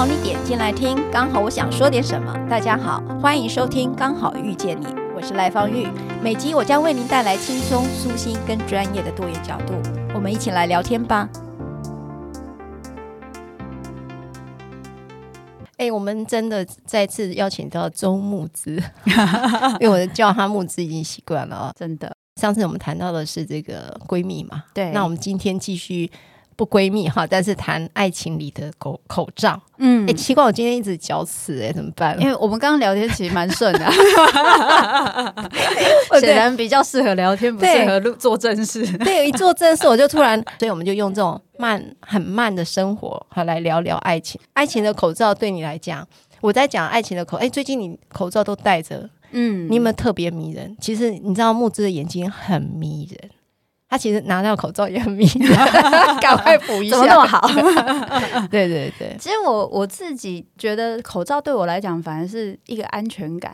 好你点进来听，刚好我想说点什么。大家好，欢迎收听《刚好遇见你》，我是赖芳玉。每集我将为您带来轻松、舒心跟专业的多元角度，我们一起来聊天吧。哎，我们真的再次邀请到周木之，因为我叫他木之已经习惯了哦。真的，上次我们谈到的是这个闺蜜嘛，对。那我们今天继续。不闺蜜哈，但是谈爱情里的口口罩。嗯，哎，奇怪，我今天一直嚼词，哎，怎么办？因为我们刚刚聊天其实蛮顺的，显然比较适合聊天，不适合录做正事。对，一做正事我就突然，所以我们就用这种慢、很慢的生活，好来聊聊爱情。爱情的口罩对你来讲，我在讲爱情的口，哎，最近你口罩都戴着，嗯，你有没有特别迷人？其实你知道木之的眼睛很迷人。他其实拿掉口罩也很迷人，赶快补一下，怎么那么好？对对对，其实我我自己觉得口罩对我来讲反而是一个安全感，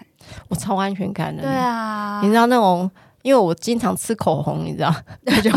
我超安全感的。对啊，你知道那种，因为我经常吃口红，你知道，就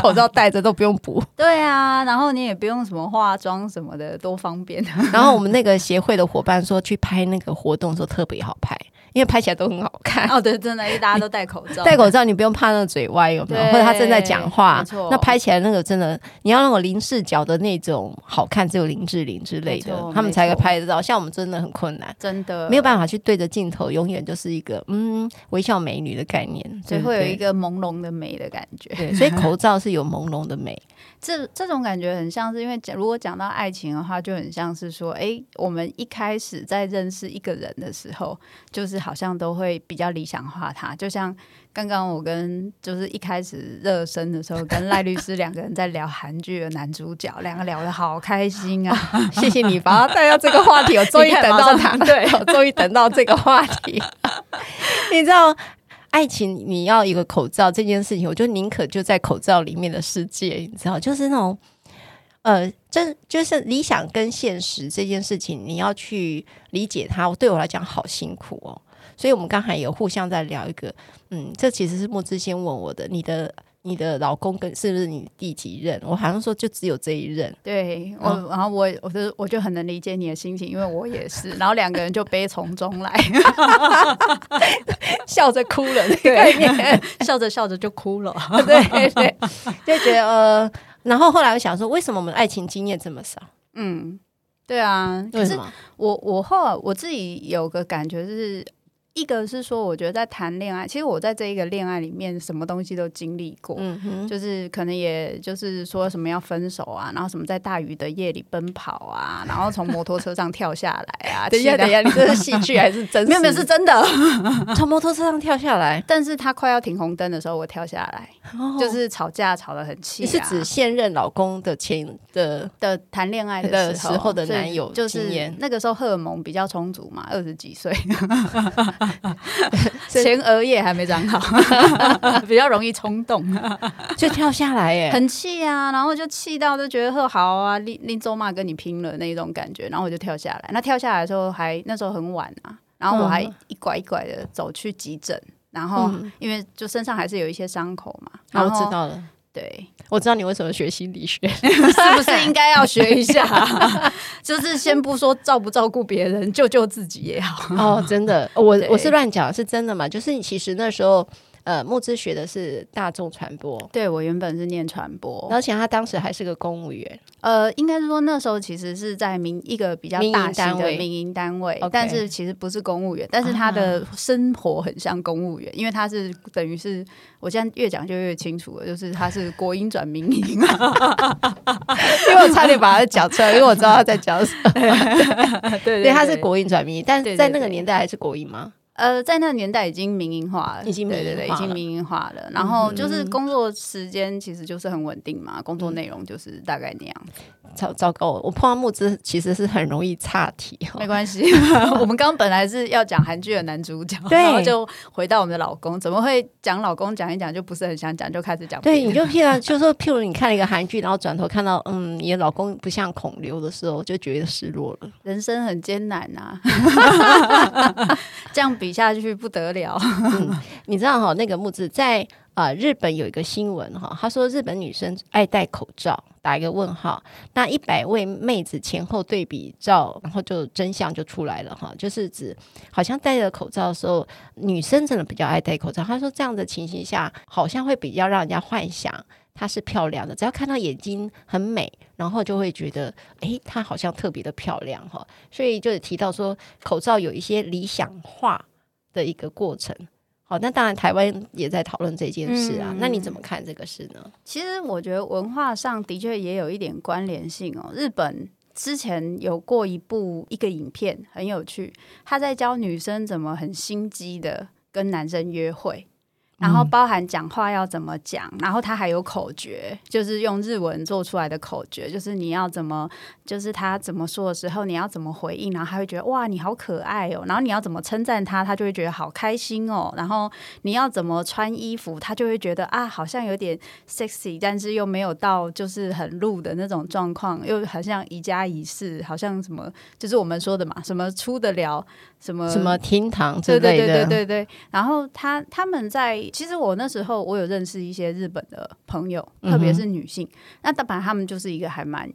口罩戴着都不用补。对啊，然后你也不用什么化妆什么的，多方便。然后我们那个协会的伙伴说，去拍那个活动的时候特别好拍。因为拍起来都很好看哦，对，真的，因为大家都戴口罩，戴口罩你不用怕那个嘴歪有没有？或者他正在讲话，那拍起来那个真的，你要那种零视角的那种好看，只有林志玲之类的，他们才可以拍得到。像我们真的很困难，真的没有办法去对着镜头，永远就是一个嗯微笑美女的概念，所以会有一个朦胧的美的感觉。对，所以口罩是有朦胧的美。这这种感觉很像是，因为讲如果讲到爱情的话，就很像是说，哎，我们一开始在认识一个人的时候，就是好像都会比较理想化他。就像刚刚我跟就是一开始热身的时候，跟赖律师两个人在聊韩剧的男主角，两个聊得好开心啊！谢谢你把他带到这个话题，我终于等到他，对，我终于等到这个话题，你知道。爱情，你要一个口罩这件事情，我就宁可就在口罩里面的世界，你知道，就是那种，呃，这就是理想跟现实这件事情，你要去理解它。对我来讲，好辛苦哦。所以我们刚才有互相在聊一个，嗯，这其实是莫之先问我的，你的。你的老公跟是不是你第几任？我好像说就只有这一任。对，我、嗯、然后我我就我就很能理解你的心情，因为我也是。然后两个人就悲从中来，笑着哭了，对，笑着笑着就哭了。对对，就觉得呃，然后后来我想说，为什么我们爱情经验这么少？嗯，对啊，可是我我后来我自己有个感觉是。一个是说，我觉得在谈恋爱，其实我在这一个恋爱里面，什么东西都经历过，嗯哼，就是可能也就是说什么要分手啊，然后什么在大雨的夜里奔跑啊，然后从摩托车上跳下来啊。等一下，等一下，你这是戏剧还是真实？没有，没有，是真的，从摩托车上跳下来。但是他快要停红灯的时候，我跳下来，哦、就是吵架吵得很气、啊。你是指现任老公的前的的谈恋爱的时候的，时候的男友，就是那个时候荷尔蒙比较充足嘛，二十几岁。前额叶还没长好，比较容易冲动，就跳下来耶，很气啊，然后就气到就觉得说好啊，拎拎咒骂跟你拼了那一种感觉，然后我就跳下来。那跳下来的时候还那时候很晚啊，然后我还一拐一拐的走去急诊，然后因为就身上还是有一些伤口嘛，然后我知道了。对，我知道你为什么学心理学，是不是应该要学一下？就是先不说照不照顾别人，救救自己也好。哦，真的，我我是乱讲，是真的嘛？就是你其实那时候。呃，木之学的是大众传播，对，我原本是念传播，而且他当时还是个公务员。呃，应该是说那时候其实是在民一个比较大型的民营单位，但是其实不是公务员，但是他的生活很像公务员，啊、因为他是等于是我现在越讲就越清楚了，就是他是国营转民营，因为我差点把他讲出来，因为我知道他在讲什么。对对，对，对，他是国营转民营，但是在那个年代还是国营吗？呃，在那个年代已经民营化了，已经对对对，已经民营化了。然后就是工作时间其实就是很稳定嘛，嗯、工作内容就是大概那样。糟糟糕，我碰到慕姿其实是很容易岔题，没关系。我们刚刚本来是要讲韩剧的男主角，然后就回到我们的老公，怎么会讲老公讲一讲就不是很想讲，就开始讲。对，你就譬如就说譬如你看了一个韩剧，然后转头看到嗯，你的老公不像孔刘的时候，就觉得失落了。人生很艰难呐，这样比下去不得了。你知道哈，那个慕姿在。啊、日本有一个新闻哈，他说日本女生爱戴口罩，打一个问号。那一百位妹子前后对比照，然后就真相就出来了哈，就是指好像戴着口罩的时候，女生真的比较爱戴口罩。他说这样的情形下，好像会比较让人家幻想她是漂亮的，只要看到眼睛很美，然后就会觉得诶，她好像特别的漂亮哈。所以就是提到说，口罩有一些理想化的一个过程。好，那当然台湾也在讨论这件事啊。嗯、那你怎么看这个事呢？其实我觉得文化上的确也有一点关联性哦。日本之前有过一部一个影片很有趣，他在教女生怎么很心机的跟男生约会。然后包含讲话要怎么讲，然后他还有口诀，就是用日文做出来的口诀，就是你要怎么，就是他怎么说的时候，你要怎么回应，然后他会觉得哇，你好可爱哦，然后你要怎么称赞他，他就会觉得好开心哦，然后你要怎么穿衣服，他就会觉得啊，好像有点 sexy，但是又没有到就是很露的那种状况，又好像宜家宜室，好像什么，就是我们说的嘛，什么出得了。什么什么厅堂之类的，对对对对对。然后他他们在，其实我那时候我有认识一些日本的朋友，特别是女性。嗯、那当然他们就是一个还蛮。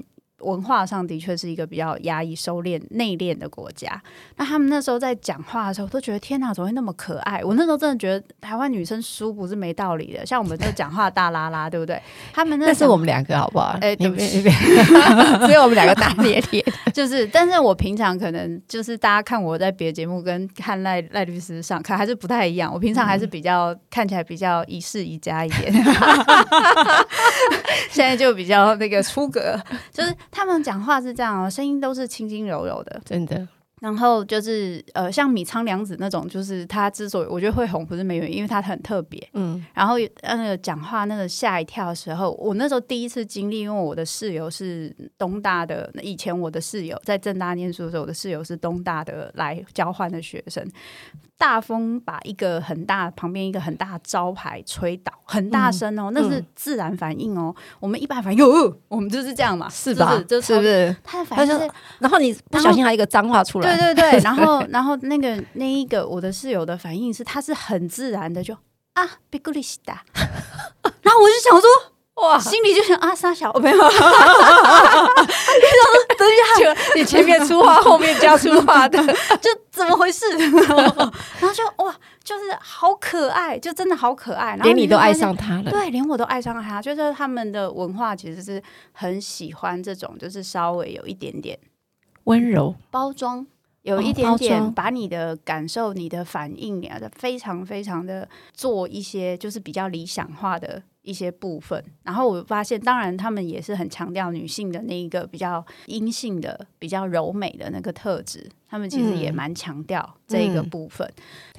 文化上的确是一个比较压抑、收敛、内敛的国家。那他们那时候在讲话的时候，都觉得天哪，怎么会那么可爱？我那时候真的觉得台湾女生输不是没道理的。像我们这讲话大拉拉，对不对？他们那是我们两个好不好？哎、欸，对不起，只有我们两个大咧咧。就是，但是我平常可能就是大家看我在别的节目跟看赖赖律师上看还是不太一样。我平常还是比较、嗯、看起来比较一世一家一点，现在就比较那个出格，就是。他们讲话是这样哦，声音都是轻轻柔柔的，真的。然后就是呃，像米仓凉子那种，就是他之所以我觉得会红，不是没原因，因为他很特别。嗯。然后那个讲话那个吓一跳的时候，我那时候第一次经历，因为我的室友是东大的，以前我的室友在正大念书的时候，我的室友是东大的来交换的学生。大风把一个很大旁边一个很大的招牌吹倒，很大声哦，嗯、那是自然反应哦。嗯、我们一般反应，哦，我们就是这样嘛，是吧？是是不是？他的反应是，然后你不小心还有一个脏话出来，对对对，然后然后那个那一个我的室友的反应是，他是很自然的就啊，びっくりした，然后我就想说。 哇，心里就想啊，三小朋友，等一下，你前面出话，后面加出话的，就怎么回事？然后就哇，就是好可爱，就真的好可爱，然后连你都爱上他了，对，连我都爱上他，就是他们的文化其实是很喜欢这种，就是稍微有一点点温柔。包装，有一点点把你的感受、你的反应啊，非常非常的做一些，就是比较理想化的。一些部分，然后我发现，当然他们也是很强调女性的那一个比较阴性的、比较柔美的那个特质，他们其实也蛮强调这一个部分。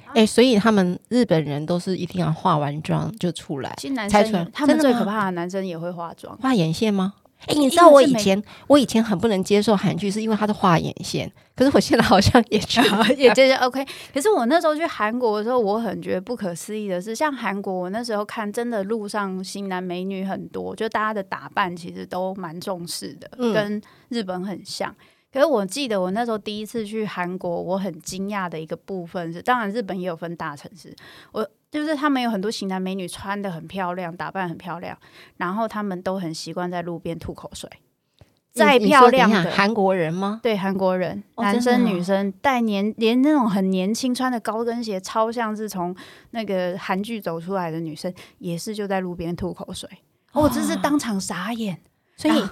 哎、嗯嗯欸，所以他们日本人都是一定要化完妆就出来，其实男生他们最可怕的男生也会化妆，画眼线吗？哎、欸，你知道我以前我以前很不能接受韩剧，是因为他的画眼线。可是我现在好像也觉 得也 觉得 OK。可是我那时候去韩国的时候，我很觉得不可思议的是，像韩国，我那时候看真的路上型男美女很多，就大家的打扮其实都蛮重视的，嗯、跟日本很像。可是我记得我那时候第一次去韩国，我很惊讶的一个部分是，当然日本也有分大城市，我。就是他们有很多型男美女，穿的很漂亮，打扮很漂亮，然后他们都很习惯在路边吐口水。再漂亮的韩国人吗？对，韩国人，哦、男生女生带年连那种很年轻穿的高跟鞋，超像是从那个韩剧走出来的女生，也是就在路边吐口水。哦，我真是当场傻眼，所以。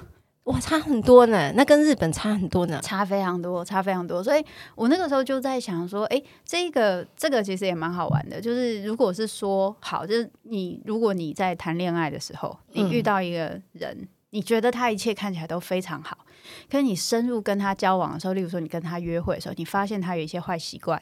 哇，差很多呢，那跟日本差很多呢，差非常多，差非常多。所以我那个时候就在想说，哎，这个这个其实也蛮好玩的。就是如果是说好，就是你如果你在谈恋爱的时候，你遇到一个人，嗯、你觉得他一切看起来都非常好，可是你深入跟他交往的时候，例如说你跟他约会的时候，你发现他有一些坏习惯，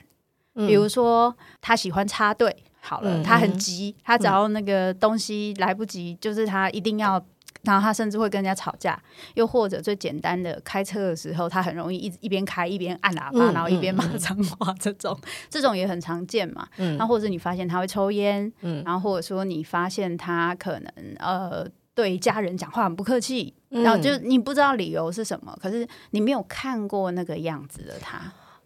嗯、比如说他喜欢插队，好了，嗯、他很急，他只要那个东西来不及，嗯、就是他一定要。然后他甚至会跟人家吵架，又或者最简单的开车的时候，他很容易一一边开一边按喇叭，嗯、然后一边骂脏话，这种、嗯、这种也很常见嘛。嗯，然后或者你发现他会抽烟，嗯，然后或者说你发现他可能呃对家人讲话很不客气，嗯、然后就你不知道理由是什么，可是你没有看过那个样子的他。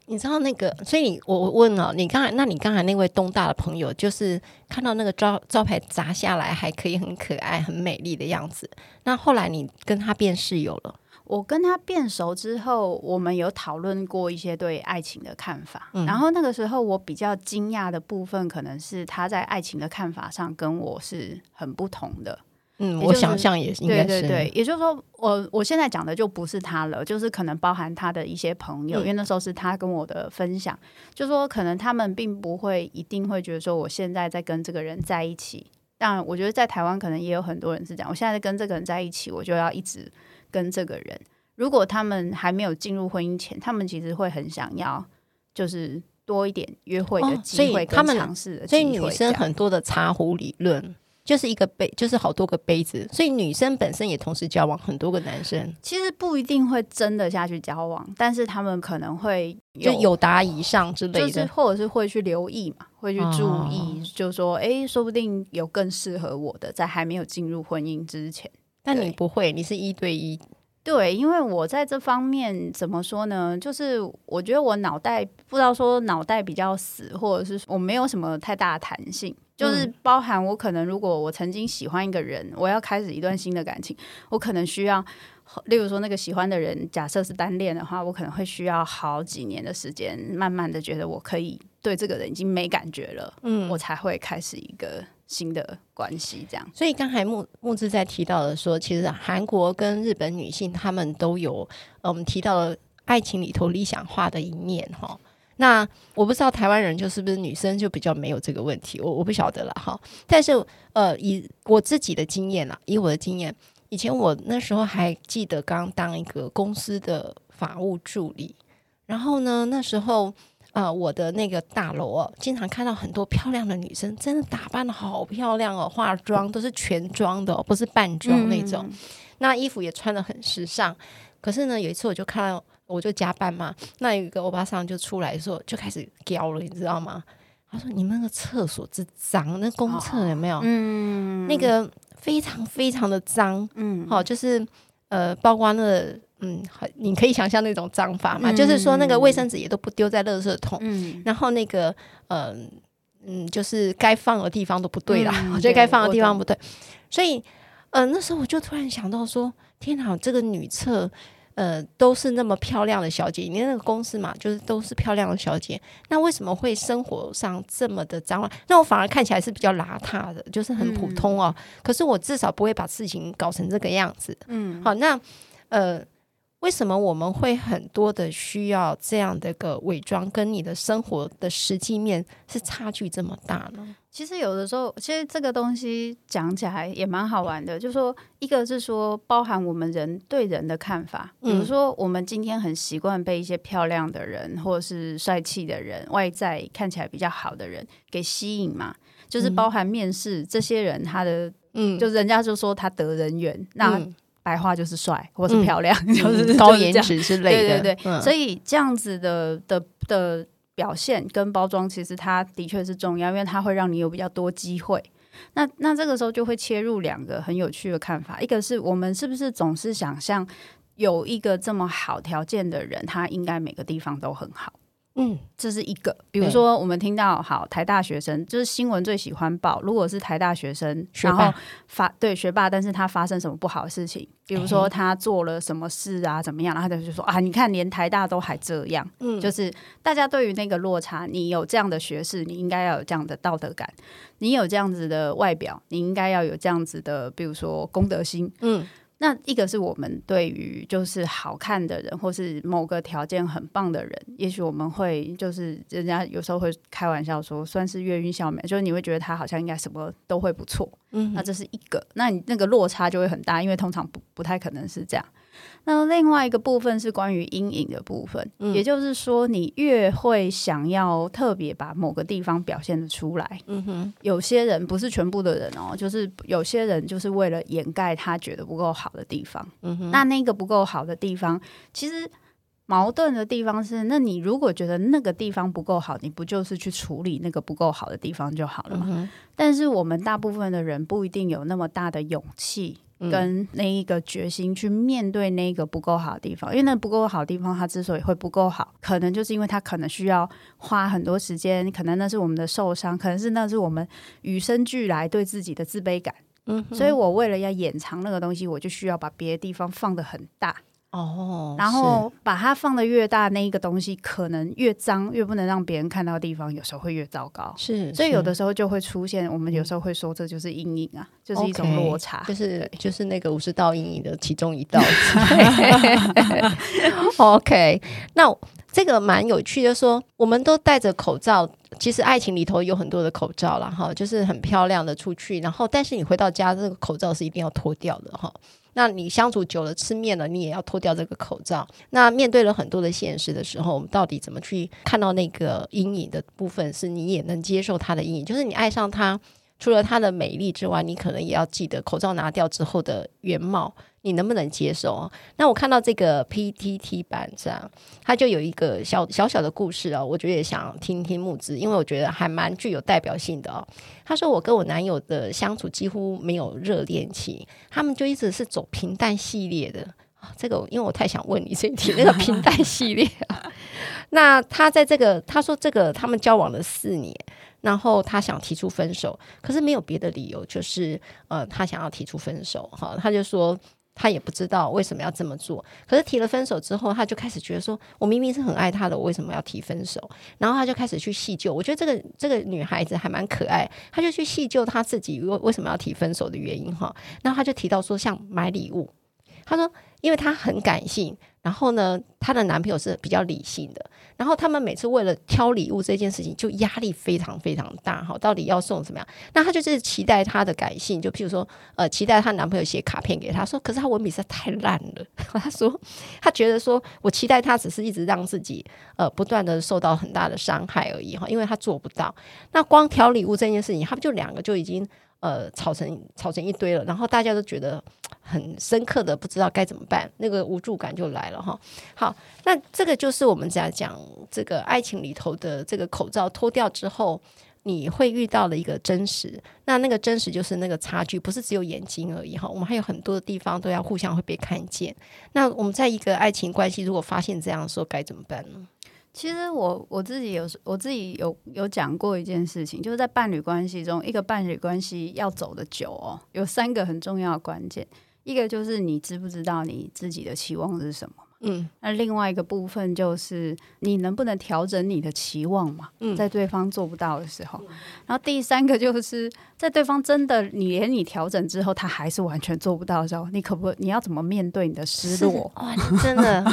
你知道那个，所以我我问了你刚才，那你刚才那位东大的朋友，就是看到那个招招牌砸下来还可以很可爱、很美丽的样子，那后来你跟他变室友了？我跟他变熟之后，我们有讨论过一些对爱情的看法。嗯、然后那个时候，我比较惊讶的部分，可能是他在爱情的看法上跟我是很不同的。嗯，我想象也应该是。对对对，也就是说，我我现在讲的就不是他了，就是可能包含他的一些朋友，嗯、因为那时候是他跟我的分享，就说可能他们并不会一定会觉得说，我现在在跟这个人在一起。但，我觉得在台湾可能也有很多人是这样，我现在在跟这个人在一起，我就要一直。跟这个人，如果他们还没有进入婚姻前，他们其实会很想要，就是多一点约会的机会，跟尝试。所以女生很多的茶壶理论，就是一个杯，就是好多个杯子。所以女生本身也同时交往很多个男生，其实不一定会真的下去交往，但是他们可能会有就有达以上之类的，就是或者是会去留意嘛，会去注意，哦、就说哎，说不定有更适合我的，在还没有进入婚姻之前。但你不会，你是一对一。对，因为我在这方面怎么说呢？就是我觉得我脑袋不知道说脑袋比较死，或者是我没有什么太大的弹性。就是包含我可能如果我曾经喜欢一个人，我要开始一段新的感情，我可能需要，例如说那个喜欢的人，假设是单恋的话，我可能会需要好几年的时间，慢慢的觉得我可以对这个人已经没感觉了，嗯，我才会开始一个。新的关系，这样。所以刚才木木志在提到的说，其实韩国跟日本女性，她们都有呃，我们提到了爱情里头理想化的一面哈。那我不知道台湾人就是不是女生就比较没有这个问题，我我不晓得了哈。但是呃，以我自己的经验啊，以我的经验，以前我那时候还记得刚当一个公司的法务助理，然后呢，那时候。啊、呃，我的那个大楼哦，经常看到很多漂亮的女生，真的打扮的好漂亮哦，化妆都是全妆的哦，不是半妆那种。嗯、那衣服也穿的很时尚。可是呢，有一次我就看到，我就加班嘛，那有一个欧巴桑就出来说，就开始飙了，你知道吗？他说：“你们那个厕所之脏，那公厕有没有？嗯，那个非常非常的脏，嗯，好，就是呃，包括那个。”嗯，好，你可以想象那种脏法嘛，嗯、就是说那个卫生纸也都不丢在垃圾桶，嗯、然后那个嗯、呃、嗯，就是该放的地方都不对啦，嗯、我觉得该放的地方不对，所以嗯、呃，那时候我就突然想到说，天哪，这个女厕呃都是那么漂亮的小姐，你那个公司嘛，就是都是漂亮的小姐，那为什么会生活上这么的脏乱？那我反而看起来是比较邋遢的，就是很普通哦。嗯、可是我至少不会把事情搞成这个样子。嗯，好，那呃。为什么我们会很多的需要这样的一个伪装，跟你的生活的实际面是差距这么大呢？其实有的时候，其实这个东西讲起来也蛮好玩的。就是说，一个是说包含我们人对人的看法，比如说我们今天很习惯被一些漂亮的人，或者是帅气的人，外在看起来比较好的人给吸引嘛。就是包含面试这些人，他的嗯，就人家就说他得人缘，那。白话就是帅，或是漂亮，嗯、就是高颜值之类的。对对对，嗯、所以这样子的的的表现跟包装，其实它的确是重要，因为它会让你有比较多机会。那那这个时候就会切入两个很有趣的看法，一个是我们是不是总是想象有一个这么好条件的人，他应该每个地方都很好。嗯，这是一个。比如说，我们听到好台大学生，就是新闻最喜欢报。如果是台大学生，学然后发对学霸，但是他发生什么不好的事情，比如说他做了什么事啊，怎么样，然后他就说啊，你看连台大都还这样。嗯，就是大家对于那个落差，你有这样的学识，你应该要有这样的道德感；你有这样子的外表，你应该要有这样子的，比如说公德心。嗯。那一个是我们对于就是好看的人，或是某个条件很棒的人，也许我们会就是人家有时候会开玩笑说，算是月晕小美，就是你会觉得他好像应该什么都会不错。嗯，那这是一个，那你那个落差就会很大，因为通常不不太可能是这样。那另外一个部分是关于阴影的部分，嗯、也就是说，你越会想要特别把某个地方表现得出来。嗯哼，有些人不是全部的人哦，就是有些人就是为了掩盖他觉得不够好的地方。嗯哼，那那个不够好的地方，其实矛盾的地方是，那你如果觉得那个地方不够好，你不就是去处理那个不够好的地方就好了吗？嗯，但是我们大部分的人不一定有那么大的勇气。跟那一个决心去面对那个不够好的地方，因为那不够好的地方，它之所以会不够好，可能就是因为它可能需要花很多时间，可能那是我们的受伤，可能是那是我们与生俱来对自己的自卑感。嗯，所以我为了要掩藏那个东西，我就需要把别的地方放得很大。哦，然后把它放的越大，那一个东西可能越脏，越不能让别人看到的地方，有时候会越糟糕。是，所以有的时候就会出现，我们有时候会说这就是阴影啊，就是一种落差，就是就是那个五十道阴影的其中一道。OK，那这个蛮有趣的说，说我们都戴着口罩，其实爱情里头有很多的口罩了哈，就是很漂亮的出去，然后但是你回到家，这个口罩是一定要脱掉的哈。那你相处久了，吃面了，你也要脱掉这个口罩。那面对了很多的现实的时候，我们到底怎么去看到那个阴影的部分？是你也能接受它的阴影，就是你爱上他，除了他的美丽之外，你可能也要记得口罩拿掉之后的原貌。你能不能接受啊？那我看到这个 PTT 版这样，它就有一个小小小的故事啊，我觉得也想听听木子，因为我觉得还蛮具有代表性的哦。他说：“我跟我男友的相处几乎没有热恋期，他们就一直是走平淡系列的。这个因为我太想问你这一题，那个平淡系列啊。那他在这个他说这个他们交往了四年，然后他想提出分手，可是没有别的理由，就是呃他想要提出分手哈，他就说。”他也不知道为什么要这么做，可是提了分手之后，他就开始觉得说：“我明明是很爱他的，我为什么要提分手？”然后他就开始去细究。我觉得这个这个女孩子还蛮可爱，他就去细究他自己为为什么要提分手的原因哈。然后他就提到说，像买礼物，他说。因为她很感性，然后呢，她的男朋友是比较理性的，然后他们每次为了挑礼物这件事情，就压力非常非常大哈，到底要送什么样？那她就是期待她的感性，就譬如说，呃，期待她男朋友写卡片给她，说，可是她文笔实在太烂了。她说，她觉得说我期待他只是一直让自己呃不断的受到很大的伤害而已哈，因为她做不到。那光挑礼物这件事情，他们就两个就已经。呃，吵成吵成一堆了，然后大家都觉得很深刻的不知道该怎么办，那个无助感就来了哈。好，那这个就是我们在讲这个爱情里头的这个口罩脱掉之后，你会遇到的一个真实。那那个真实就是那个差距，不是只有眼睛而已哈。我们还有很多的地方都要互相会被看见。那我们在一个爱情关系，如果发现这样的时候，该怎么办呢？其实我我自己有我自己有有讲过一件事情，就是在伴侣关系中，一个伴侣关系要走得久哦，有三个很重要的关键，一个就是你知不知道你自己的期望是什么。嗯，那另外一个部分就是你能不能调整你的期望嘛？嗯，在对方做不到的时候，嗯，然后第三个就是在对方真的你连你调整之后，他还是完全做不到的时候，你可不你要怎么面对你的失落？哇，你真的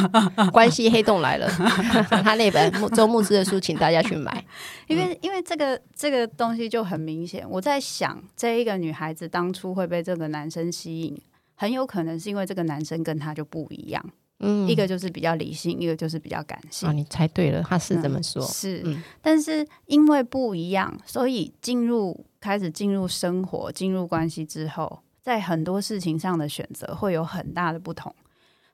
关系黑洞来了！他那本周牧之的书，请大家去买，因为因为这个这个东西就很明显。我在想，这一个女孩子当初会被这个男生吸引，很有可能是因为这个男生跟他就不一样。嗯，一个就是比较理性，一个就是比较感性。啊，你猜对了，他是这么说。嗯、是、嗯，但是因为不一样，所以进入开始进入生活、进入关系之后，在很多事情上的选择会有很大的不同。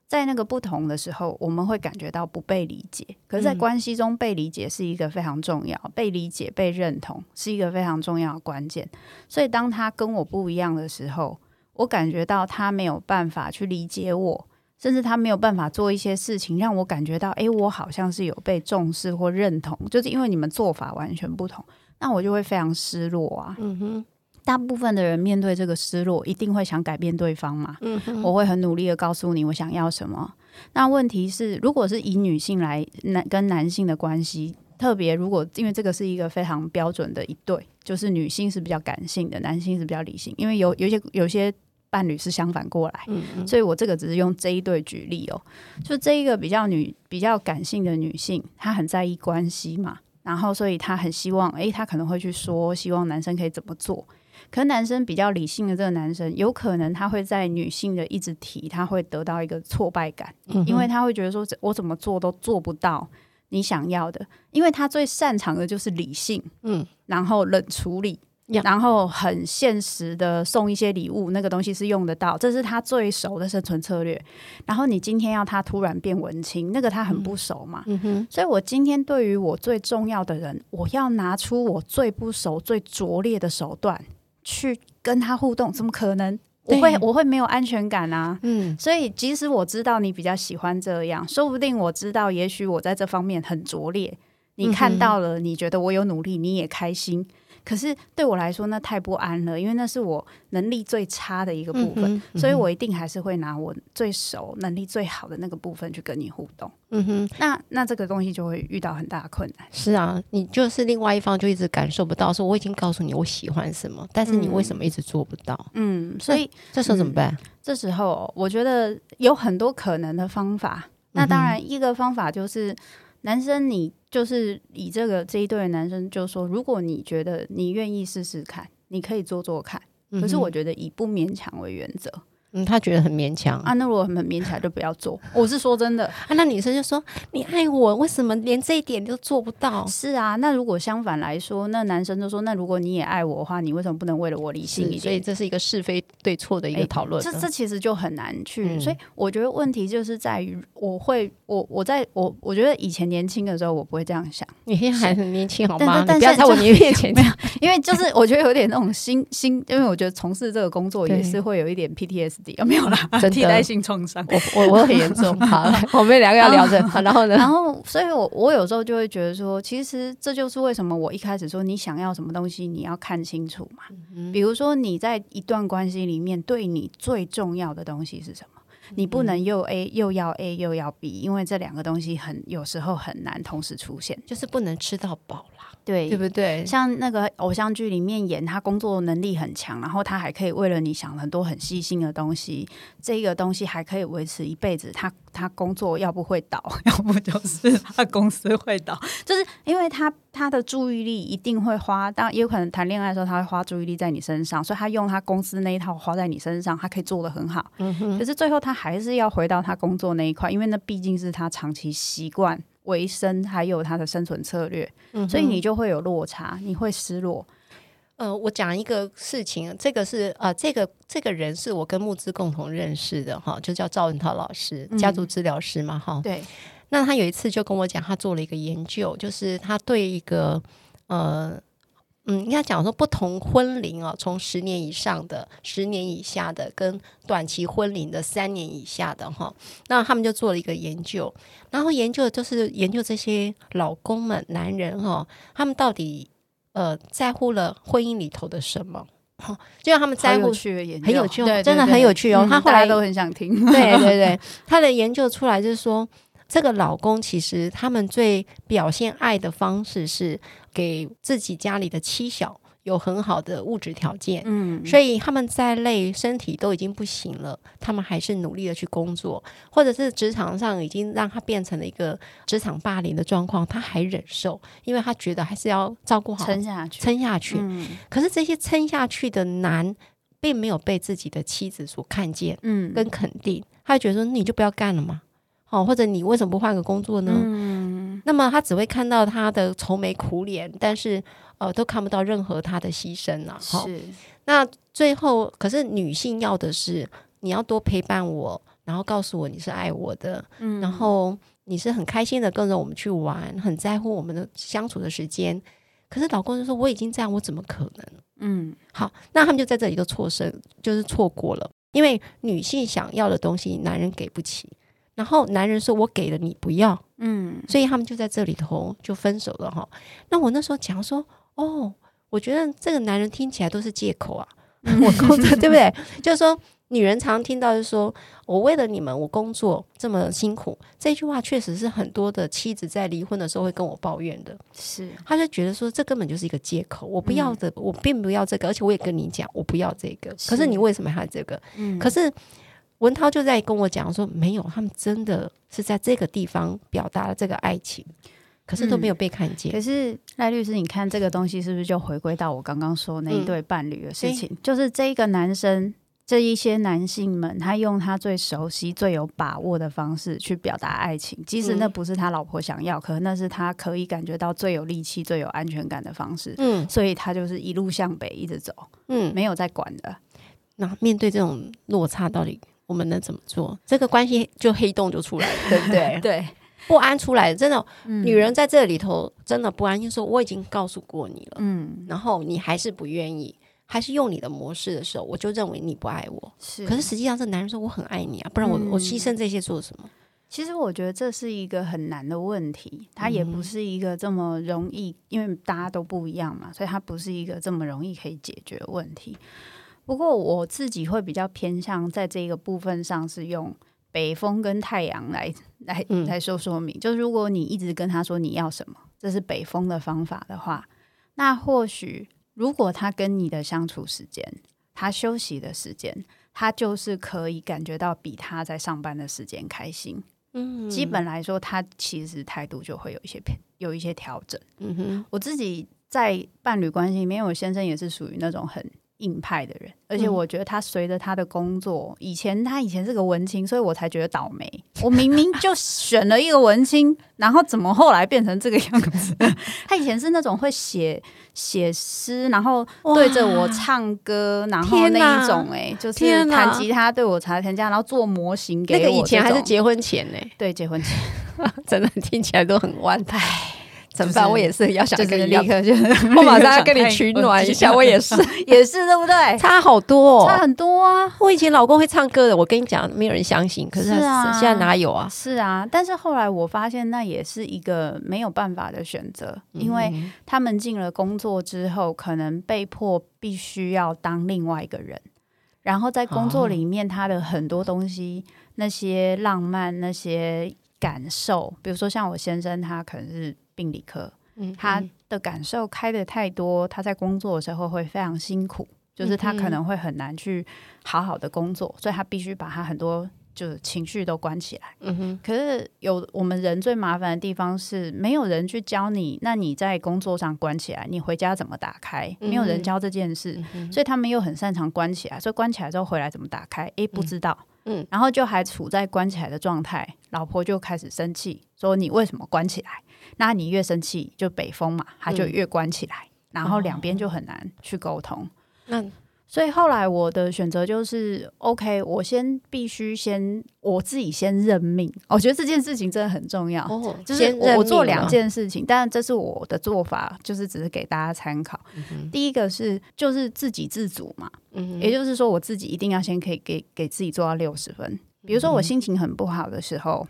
在那个不同的时候，我们会感觉到不被理解。可是，在关系中被理解是一个非常重要，被理解、被认同是一个非常重要的关键。所以，当他跟我不一样的时候，我感觉到他没有办法去理解我。甚至他没有办法做一些事情，让我感觉到，哎，我好像是有被重视或认同，就是因为你们做法完全不同，那我就会非常失落啊。嗯哼，大部分的人面对这个失落，一定会想改变对方嘛。嗯哼，我会很努力的告诉你我想要什么。那问题是，如果是以女性来男跟男性的关系，特别如果因为这个是一个非常标准的一对，就是女性是比较感性的，男性是比较理性，因为有有些有些。伴侣是相反过来，嗯嗯，所以我这个只是用这一对举例哦。就这一个比较女、比较感性的女性，她很在意关系嘛，然后所以她很希望，诶，她可能会去说，希望男生可以怎么做。可是男生比较理性的这个男生，有可能他会在女性的一直提，他会得到一个挫败感，嗯，因为他会觉得说，我怎么做都做不到你想要的，因为他最擅长的就是理性，嗯，然后冷处理。然后很现实的送一些礼物，那个东西是用得到，这是他最熟的生存策略。然后你今天要他突然变文青，那个他很不熟嘛。嗯哼。所以我今天对于我最重要的人，我要拿出我最不熟、最拙劣的手段去跟他互动，怎么可能？我会我会没有安全感啊。嗯，所以即使我知道你比较喜欢这样，说不定我知道，也许我在这方面很拙劣，你看到了，你觉得我有努力，你也开心。可是对我来说，那太不安了，因为那是我能力最差的一个部分，嗯嗯、所以我一定还是会拿我最熟、能力最好的那个部分去跟你互动。嗯哼，那那这个东西就会遇到很大的困难。是啊，你就是另外一方就一直感受不到，说我已经告诉你我喜欢什么，但是你为什么一直做不到？嗯，所以这时候怎么办？嗯、这时候我觉得有很多可能的方法。那当然，一个方法就是。男生，你就是以这个这一对的男生，就说，如果你觉得你愿意试试看，你可以做做看。可是我觉得以不勉强为原则。嗯，他觉得很勉强啊。那如果很勉强，就不要做。我是说真的啊。那女生就说：“你爱我，为什么连这一点都做不到？”是啊。那如果相反来说，那男生就说：“那如果你也爱我的话，你为什么不能为了我理性一点？”所以这是一个是非对错的一个讨论。这这其实就很难去。嗯、所以我觉得问题就是在于，我会我我在我我觉得以前年轻的时候，我不会这样想。你现在还很年轻好吗？但是不要在我年面前。没有，因为就是我觉得有点那种心心，因为我觉得从事这个工作也是会有一点 PTSD，有没有啦？替代性创伤，我我我很严重。好，我们两个要聊着，然后呢？然后，所以我我有时候就会觉得说，其实这就是为什么我一开始说你想要什么东西，你要看清楚嘛。比如说你在一段关系里面，对你最重要的东西是什么？你不能又 A 又要 A 又要 B，因为这两个东西很有时候很难同时出现，就是不能吃到饱啦。对，对不对？像那个偶像剧里面演，他工作能力很强，然后他还可以为了你想很多很细心的东西，这个东西还可以维持一辈子。他他工作要不会倒，要不就是 他公司会倒，就是因为他他的注意力一定会花，当然也有可能谈恋爱的时候他会花注意力在你身上，所以他用他公司那一套花在你身上，他可以做的很好。嗯哼。可是最后他还是要回到他工作那一块，因为那毕竟是他长期习惯。维生还有他的生存策略，嗯、所以你就会有落差，你会失落。呃，我讲一个事情，这个是呃，这个这个人是我跟木之共同认识的哈，就叫赵文涛老师，家族治疗师嘛哈。嗯、对，那他有一次就跟我讲，他做了一个研究，就是他对一个呃。嗯，应该讲说不同婚龄哦，从十年以上的、十年以下的，跟短期婚龄的三年以下的哈，那他们就做了一个研究，然后研究就是研究这些老公们、男人哈，他们到底呃在乎了婚姻里头的什么？哈，就让他们在乎，很有趣，真的很有趣哦。他后来都很想听，对对对，他的研究出来就是说。这个老公其实他们最表现爱的方式是给自己家里的妻小有很好的物质条件，嗯，所以他们再累，身体都已经不行了，他们还是努力的去工作，或者是职场上已经让他变成了一个职场霸凌的状况，他还忍受，因为他觉得还是要照顾好，撑下去，撑下去。嗯，可是这些撑下去的难，并没有被自己的妻子所看见，嗯，跟肯定，他就觉得说你就不要干了嘛。哦，或者你为什么不换个工作呢？嗯，那么他只会看到他的愁眉苦脸，但是呃，都看不到任何他的牺牲了。是，哦，那最后，可是女性要的是你要多陪伴我，然后告诉我你是爱我的，嗯，然后你是很开心的跟着我们去玩，很在乎我们的相处的时间。可是老公就说我已经这样，我怎么可能？嗯，好，那他们就在这里都错失，就是错过了，因为女性想要的东西，男人给不起。然后男人说：“我给了你不要，嗯，所以他们就在这里头就分手了哈。那我那时候讲说，哦，我觉得这个男人听起来都是借口啊，我工作 对不对？就是说，女人常听到就是说我为了你们，我工作这么辛苦，这句话确实是很多的妻子在离婚的时候会跟我抱怨的。是，他就觉得说这根本就是一个借口，我不要的，嗯、我并不要这个，而且我也跟你讲，我不要这个。是可是你为什么还要这个？嗯，可是。”文涛就在跟我讲说，没有，他们真的是在这个地方表达了这个爱情，可是都没有被看见。嗯、可是赖律师，你看这个东西是不是就回归到我刚刚说那一对伴侣的事情？嗯、就是这一个男生，这一些男性们，他用他最熟悉、最有把握的方式去表达爱情，即使那不是他老婆想要，可那是他可以感觉到最有力气、最有安全感的方式。嗯，所以他就是一路向北一直走，嗯，没有在管的。那面对这种落差，到底？我们能怎么做？这个关系就黑洞就出来了，对不对？对，不安出来，真的，嗯、女人在这里头真的不安，就说我已经告诉过你了，嗯，然后你还是不愿意，还是用你的模式的时候，我就认为你不爱我。是，可是实际上，这男人说我很爱你啊，不然我、嗯、我牺牲这些做什么？其实我觉得这是一个很难的问题，它也不是一个这么容易，因为大家都不一样嘛，所以它不是一个这么容易可以解决的问题。不过我自己会比较偏向在这个部分上是用北风跟太阳来来来说说明，就是如果你一直跟他说你要什么，这是北风的方法的话，那或许。如果他跟你的相处时间，他休息的时间，他就是可以感觉到比他在上班的时间开心。嗯，基本来说，他其实态度就会有一些偏，有一些调整。嗯哼，我自己在伴侣关系里面，我先生也是属于那种很。硬派的人，而且我觉得他随着他的工作，以前他以前是个文青，所以我才觉得倒霉。我明明就选了一个文青，然后怎么后来变成这个样子？他以前是那种会写写诗，然后对着我唱歌，然后那一种哎、欸，就是弹吉他对我弹弹吉他，然后做模型给我。那个以前还是结婚前呢、欸？对，结婚前 真的听起来都很 弯派。怎么办？我也是要想跟你立刻就，我马上要跟你取暖一下。我也是，也是对不对？差好多，差很多啊！我以前老公会唱歌的，我跟你讲，没有人相信。可是现在哪有啊？是啊，但是后来我发现，那也是一个没有办法的选择，因为他们进了工作之后，可能被迫必须要当另外一个人，然后在工作里面，他的很多东西，那些浪漫，那些感受，比如说像我先生，他可能是。病理科，他的感受开的太多，他在工作的时候会非常辛苦，就是他可能会很难去好好的工作，所以他必须把他很多就是情绪都关起来。嗯哼，可是有我们人最麻烦的地方是没有人去教你，那你在工作上关起来，你回家怎么打开？没有人教这件事，所以他们又很擅长关起来，所以关起来之后回来怎么打开？诶，不知道。嗯，然后就还处在关起来的状态，老婆就开始生气，说你为什么关起来？那你越生气，就北风嘛，他就越关起来，嗯、然后两边就很难去沟通。那、嗯、所以后来我的选择就是，OK，我先必须先我自己先认命。我觉得这件事情真的很重要，哦、就是我，我做两件事情，但这是我的做法，就是只是给大家参考。嗯、第一个是就是自给自足嘛，嗯、也就是说我自己一定要先可以给给自己做到六十分。比如说我心情很不好的时候。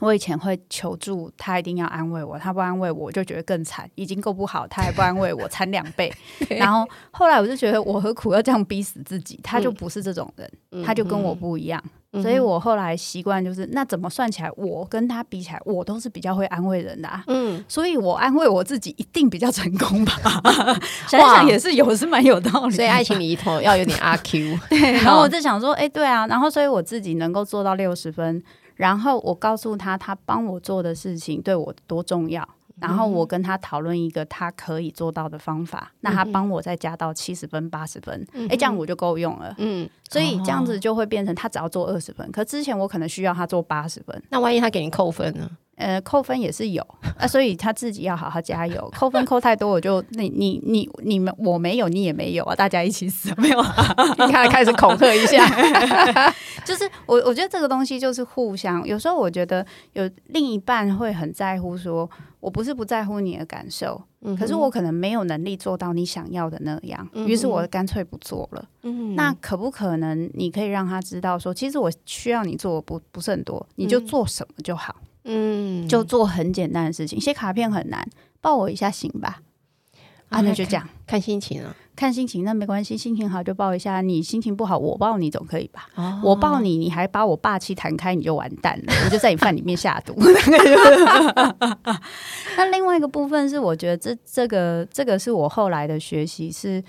我以前会求助他，一定要安慰我，他不安慰我，我就觉得更惨，已经够不好，他还不安慰我，惨两倍。然后后来我就觉得，我何苦要这样逼死自己？他就不是这种人，嗯、他就跟我不一样。嗯、所以我后来习惯就是，那怎么算起来，我跟他比起来，我都是比较会安慰人的、啊。嗯，所以我安慰我自己，一定比较成功吧？想想也是有，是蛮有道理。所以爱情里头要有点阿 Q。对，然后我就想说，哎、欸，对啊，然后所以我自己能够做到六十分。然后我告诉他，他帮我做的事情对我多重要。然后我跟他讨论一个他可以做到的方法，那他帮我再加到七十分、八十分，哎，这样我就够用了。嗯，所以这样子就会变成他只要做二十分，可之前我可能需要他做八十分。那万一他给你扣分呢？呃，扣分也是有 啊，所以他自己要好好加油。扣分扣太多，我就你你你你们我没有，你也没有啊，大家一起死 没有？你看开始恐吓一下，就是我我觉得这个东西就是互相。有时候我觉得有另一半会很在乎说，说我不是不在乎你的感受，嗯、可是我可能没有能力做到你想要的那样，嗯、于是我干脆不做了。嗯、那可不可能你可以让他知道说，其实我需要你做不不是很多，你就做什么就好。嗯嗯，就做很简单的事情，写卡片很难，抱我一下行吧？啊，那就这样，看，心情了，看心情，那没关系，心情好就抱一下。你心情不好，我抱你总可以吧？哦、我抱你，你还把我霸气弹开，你就完蛋了，我就在你饭里面下毒。那另外一个部分是，我觉得这这个这个是我后来的学习是。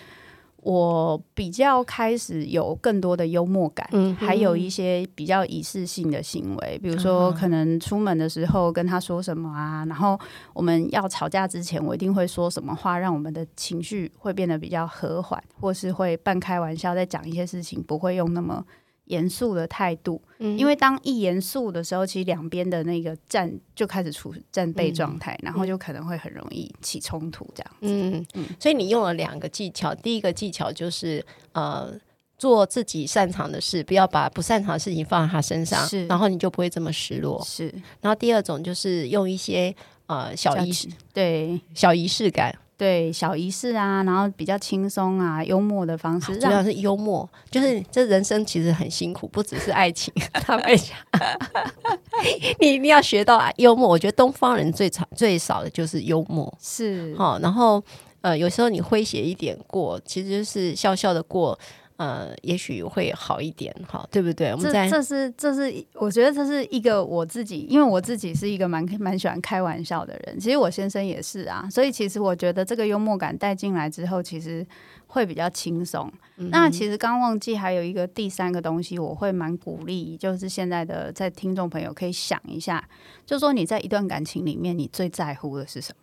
我比较开始有更多的幽默感，嗯、还有一些比较仪式性的行为，比如说可能出门的时候跟他说什么啊，然后我们要吵架之前，我一定会说什么话，让我们的情绪会变得比较和缓，或是会半开玩笑在讲一些事情，不会用那么。严肃的态度，嗯、因为当一严肃的时候，其实两边的那个战就开始处战备状态，嗯、然后就可能会很容易起冲突这样子。嗯嗯，所以你用了两个技巧，第一个技巧就是呃做自己擅长的事，不要把不擅长的事情放在他身上，是，然后你就不会这么失落。是，然后第二种就是用一些呃小仪式，对，小仪式感。对小仪式啊，然后比较轻松啊、幽默的方式，主要是幽默。就是这人生其实很辛苦，不只是爱情。他们讲，你一定要学到幽默。我觉得东方人最常最少的就是幽默，是好。然后呃，有时候你诙谐一点过，其实就是笑笑的过。呃，也许会好一点，哈，对不对？我们在这是这是，我觉得这是一个我自己，因为我自己是一个蛮蛮喜欢开玩笑的人，其实我先生也是啊，所以其实我觉得这个幽默感带进来之后，其实会比较轻松。嗯、那其实刚忘记还有一个第三个东西，我会蛮鼓励，就是现在的在听众朋友可以想一下，就说你在一段感情里面，你最在乎的是什么？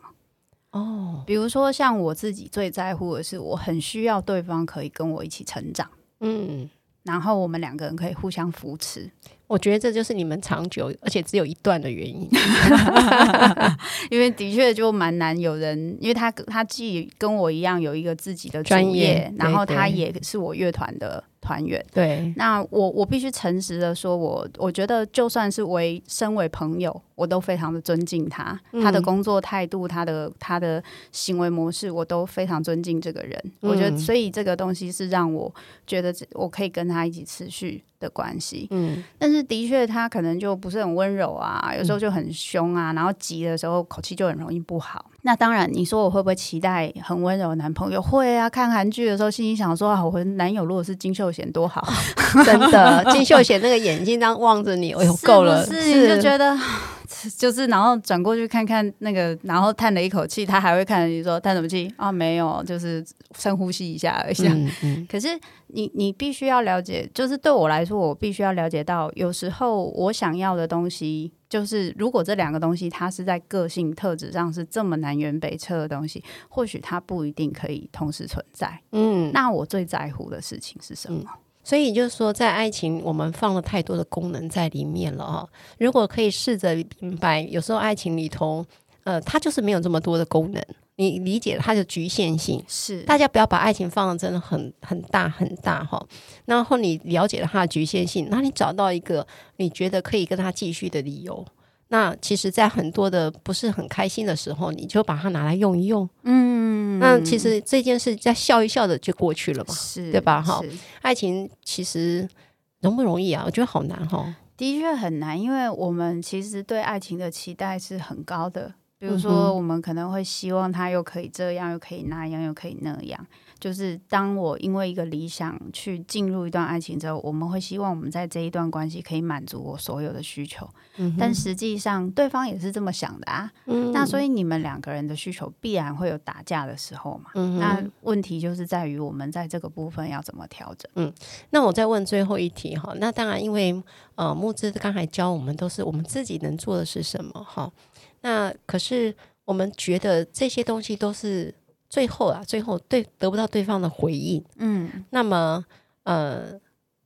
哦，比如说像我自己最在乎的是，我很需要对方可以跟我一起成长，嗯，然后我们两个人可以互相扶持。我觉得这就是你们长久而且只有一段的原因，因为的确就蛮难有人，因为他他既跟我一样有一个自己的专业，然后他也是我乐团的。团员。对，那我我必须诚实的说，我我觉得就算是为身为朋友，我都非常的尊敬他，嗯、他的工作态度，他的他的行为模式，我都非常尊敬这个人。嗯、我觉得，所以这个东西是让我觉得我可以跟他一起持续的关系。嗯，但是的确他可能就不是很温柔啊，有时候就很凶啊，然后急的时候口气就很容易不好。那当然，你说我会不会期待很温柔的男朋友？会啊，看韩剧的时候，心里想说啊，我的男友如果是金秀贤多好，真的，金秀贤那个眼睛这样望着你，哎呦，够了，是，你就觉得。就是，然后转过去看看那个，然后叹了一口气，他还会看着你说叹什么气啊？没有，就是深呼吸一下而已。嗯嗯、可是你你必须要了解，就是对我来说，我必须要了解到，有时候我想要的东西，就是如果这两个东西它是在个性特质上是这么南辕北辙的东西，或许它不一定可以同时存在。嗯，那我最在乎的事情是什么？嗯所以就是说，在爱情，我们放了太多的功能在里面了哈。如果可以试着明白，有时候爱情里头，呃，它就是没有这么多的功能。你理解它的局限性，是大家不要把爱情放的真的很很大很大哈。然后你了解了它的局限性，那你找到一个你觉得可以跟他继续的理由。那其实，在很多的不是很开心的时候，你就把它拿来用一用。嗯，那其实这件事再笑一笑的就过去了嘛，是对吧？哈，爱情其实容不容易啊？我觉得好难哈。的确很难，因为我们其实对爱情的期待是很高的。比如说，我们可能会希望他又可以这样，又可以那样，又可以那样。就是当我因为一个理想去进入一段爱情之后，我们会希望我们在这一段关系可以满足我所有的需求。嗯、但实际上，对方也是这么想的啊。嗯、那所以你们两个人的需求必然会有打架的时候嘛。嗯、那问题就是在于我们在这个部分要怎么调整。嗯，那我再问最后一题哈。那当然，因为呃，木之刚才教我们都是我们自己能做的是什么哈。那可是我们觉得这些东西都是最后啊，最后对得不到对方的回应，嗯，那么呃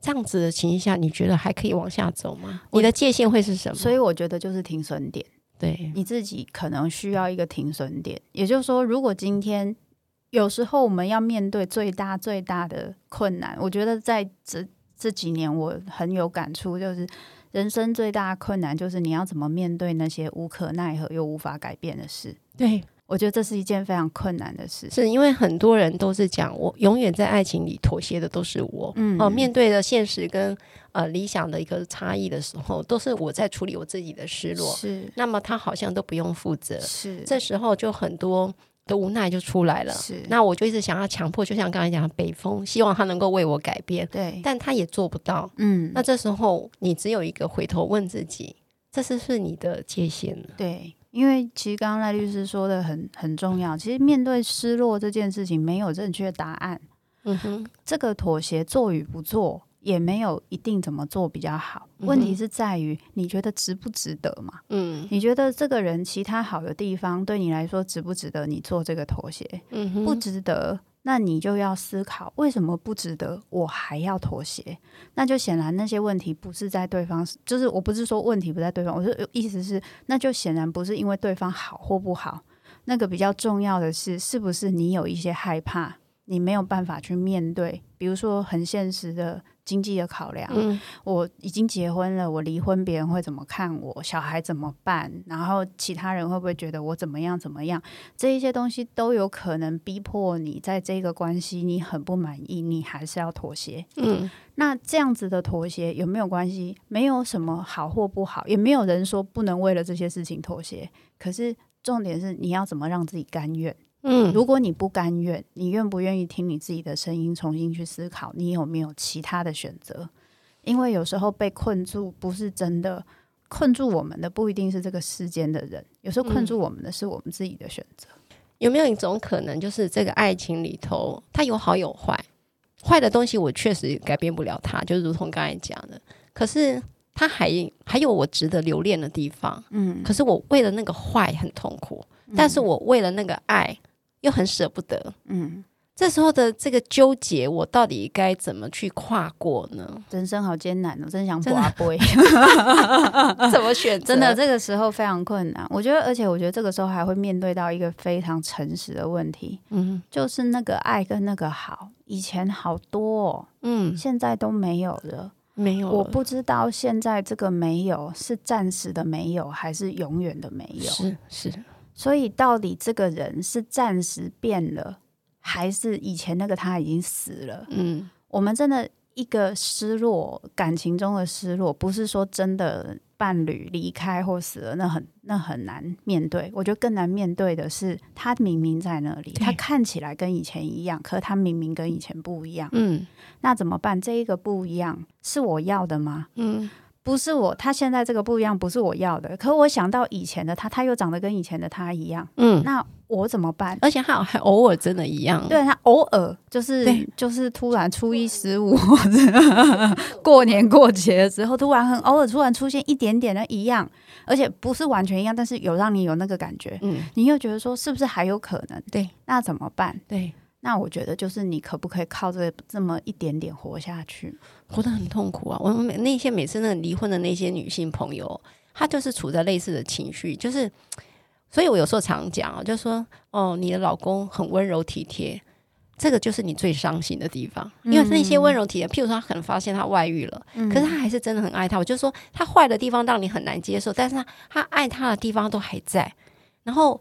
这样子的情况下，你觉得还可以往下走吗？你的界限会是什么？所以我觉得就是停损点，对，你自己可能需要一个停损点。也就是说，如果今天有时候我们要面对最大最大的困难，我觉得在这这几年我很有感触，就是。人生最大的困难就是你要怎么面对那些无可奈何又无法改变的事。对，我觉得这是一件非常困难的事，是因为很多人都是讲我永远在爱情里妥协的都是我。嗯，哦，面对的现实跟呃理想的一个差异的时候，都是我在处理我自己的失落。是，那么他好像都不用负责。是，这时候就很多。的无奈就出来了，是。那我就一直想要强迫，就像刚才讲的北风，希望他能够为我改变，对，但他也做不到，嗯。那这时候你只有一个回头问自己，这是不是你的界限呢？对，因为其实刚刚赖律师说的很很重要，其实面对失落这件事情没有正确答案，嗯哼，这个妥协做与不做。也没有一定怎么做比较好，问题是在于你觉得值不值得嘛？嗯，你觉得这个人其他好的地方对你来说值不值得你做这个妥协？嗯哼，不值得，那你就要思考为什么不值得，我还要妥协？那就显然那些问题不是在对方，就是我不是说问题不在对方，我是意思是，那就显然不是因为对方好或不好，那个比较重要的是，是不是你有一些害怕，你没有办法去面对，比如说很现实的。经济的考量，嗯，我已经结婚了，我离婚别人会怎么看我？小孩怎么办？然后其他人会不会觉得我怎么样怎么样？这一些东西都有可能逼迫你在这个关系你很不满意，你还是要妥协。嗯，那这样子的妥协有没有关系？没有什么好或不好，也没有人说不能为了这些事情妥协。可是重点是你要怎么让自己甘愿？嗯，如果你不甘愿，你愿不愿意听你自己的声音，重新去思考，你有没有其他的选择？因为有时候被困住不是真的，困住我们的不一定是这个世间的人，有时候困住我们的是我们自己的选择。嗯，有没有一种可能，就是这个爱情里头，它有好有坏，坏的东西我确实改变不了它，就如同刚才讲的，可是它还还有我值得留恋的地方。嗯，可是我为了那个坏很痛苦，但是我为了那个爱。又很舍不得，嗯，这时候的这个纠结，我到底该怎么去跨过呢？人生好艰难哦，真想拔杯，怎么选？真的这个时候非常困难。我觉得，而且我觉得这个时候还会面对到一个非常诚实的问题，嗯，就是那个爱跟那个好，以前好多哦，嗯，现在都没有了，没有。我不知道现在这个没有是暂时的没有，还是永远的没有？是是。所以，到底这个人是暂时变了，还是以前那个他已经死了？嗯，我们真的一个失落，感情中的失落，不是说真的伴侣离开或死了，那很那很难面对。我觉得更难面对的是，他明明在那里，他看起来跟以前一样，可他明明跟以前不一样。嗯，那怎么办？这一个不一样是我要的吗？嗯。不是我，他现在这个不一样，不是我要的。可我想到以前的他，他又长得跟以前的他一样。嗯，那我怎么办？而且他还偶尔真的一样。对，他偶尔就是就是突然初一十五 过年过节的时候，突然很偶尔突然出现一点点的一样，而且不是完全一样，但是有让你有那个感觉。嗯，你又觉得说是不是还有可能？对，那怎么办？对。那我觉得就是你可不可以靠这这么一点点活下去？活得很痛苦啊！我们每那些每次那离婚的那些女性朋友，她就是处在类似的情绪，就是，所以我有时候常讲啊，就说哦，你的老公很温柔体贴，这个就是你最伤心的地方，因为那些温柔体贴，譬如说他可能发现他外遇了，嗯、可是他还是真的很爱他。我就说他坏的地方让你很难接受，但是他他爱他的地方都还在，然后。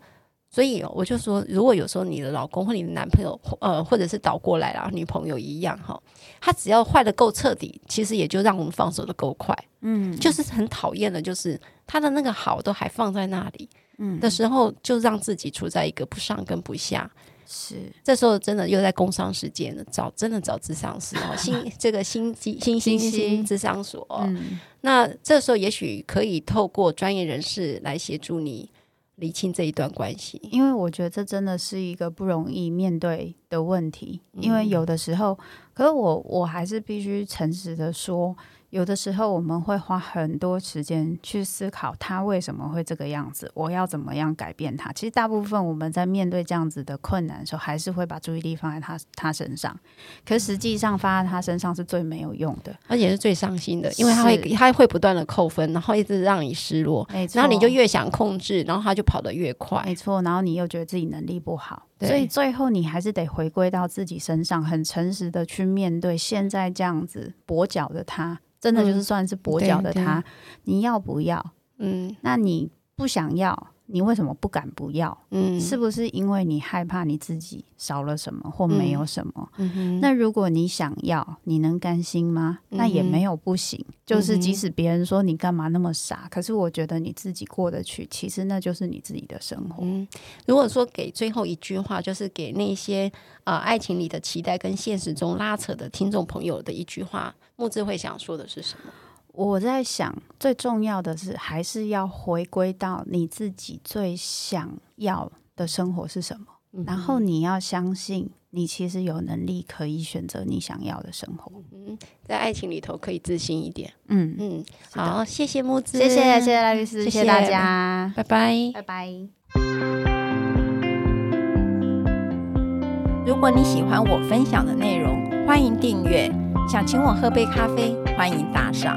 所以我就说，如果有时候你的老公或你的男朋友，呃，或者是倒过来啦，女朋友一样哈，他只要坏的够彻底，其实也就让我们放手的够快。嗯，就是很讨厌的，就是他的那个好都还放在那里，嗯的时候，就让自己处在一个不上跟不下。是，这时候真的又在工商时间了，找真的找智商师哦，新 这个新新新新新咨商所。嗯，那这时候也许可以透过专业人士来协助你。理清这一段关系，因为我觉得这真的是一个不容易面对的问题，因为有的时候，可是我我还是必须诚实的说。有的时候我们会花很多时间去思考他为什么会这个样子，我要怎么样改变他。其实大部分我们在面对这样子的困难的时候，还是会把注意力放在他他身上。可实际上放在他身上是最没有用的，而且是最伤心的，因为他会他会不断的扣分，然后一直让你失落。然后你就越想控制，然后他就跑得越快。没错，然后你又觉得自己能力不好，所以最后你还是得回归到自己身上，很诚实的去面对现在这样子跛脚的他。真的就是算是跛脚的他，嗯、你要不要？嗯，那你不想要，你为什么不敢不要？嗯，是不是因为你害怕你自己少了什么或没有什么？那如果你想要，你能甘心吗？嗯、那也没有不行。嗯、就是即使别人说你干嘛那么傻，可是我觉得你自己过得去，其实那就是你自己的生活。嗯，如果说给最后一句话，就是给那些呃爱情里的期待跟现实中拉扯的听众朋友的一句话。慕姿会想说的是什么？我在想，最重要的是还是要回归到你自己最想要的生活是什么，嗯、然后你要相信，你其实有能力可以选择你想要的生活。嗯，在爱情里头可以自信一点。嗯嗯，好，谢谢木子，谢谢谢谢赖律师，谢谢，谢谢大家，拜拜拜拜。如果你喜欢我分享的内容，欢迎订阅。想请我喝杯咖啡，欢迎打赏，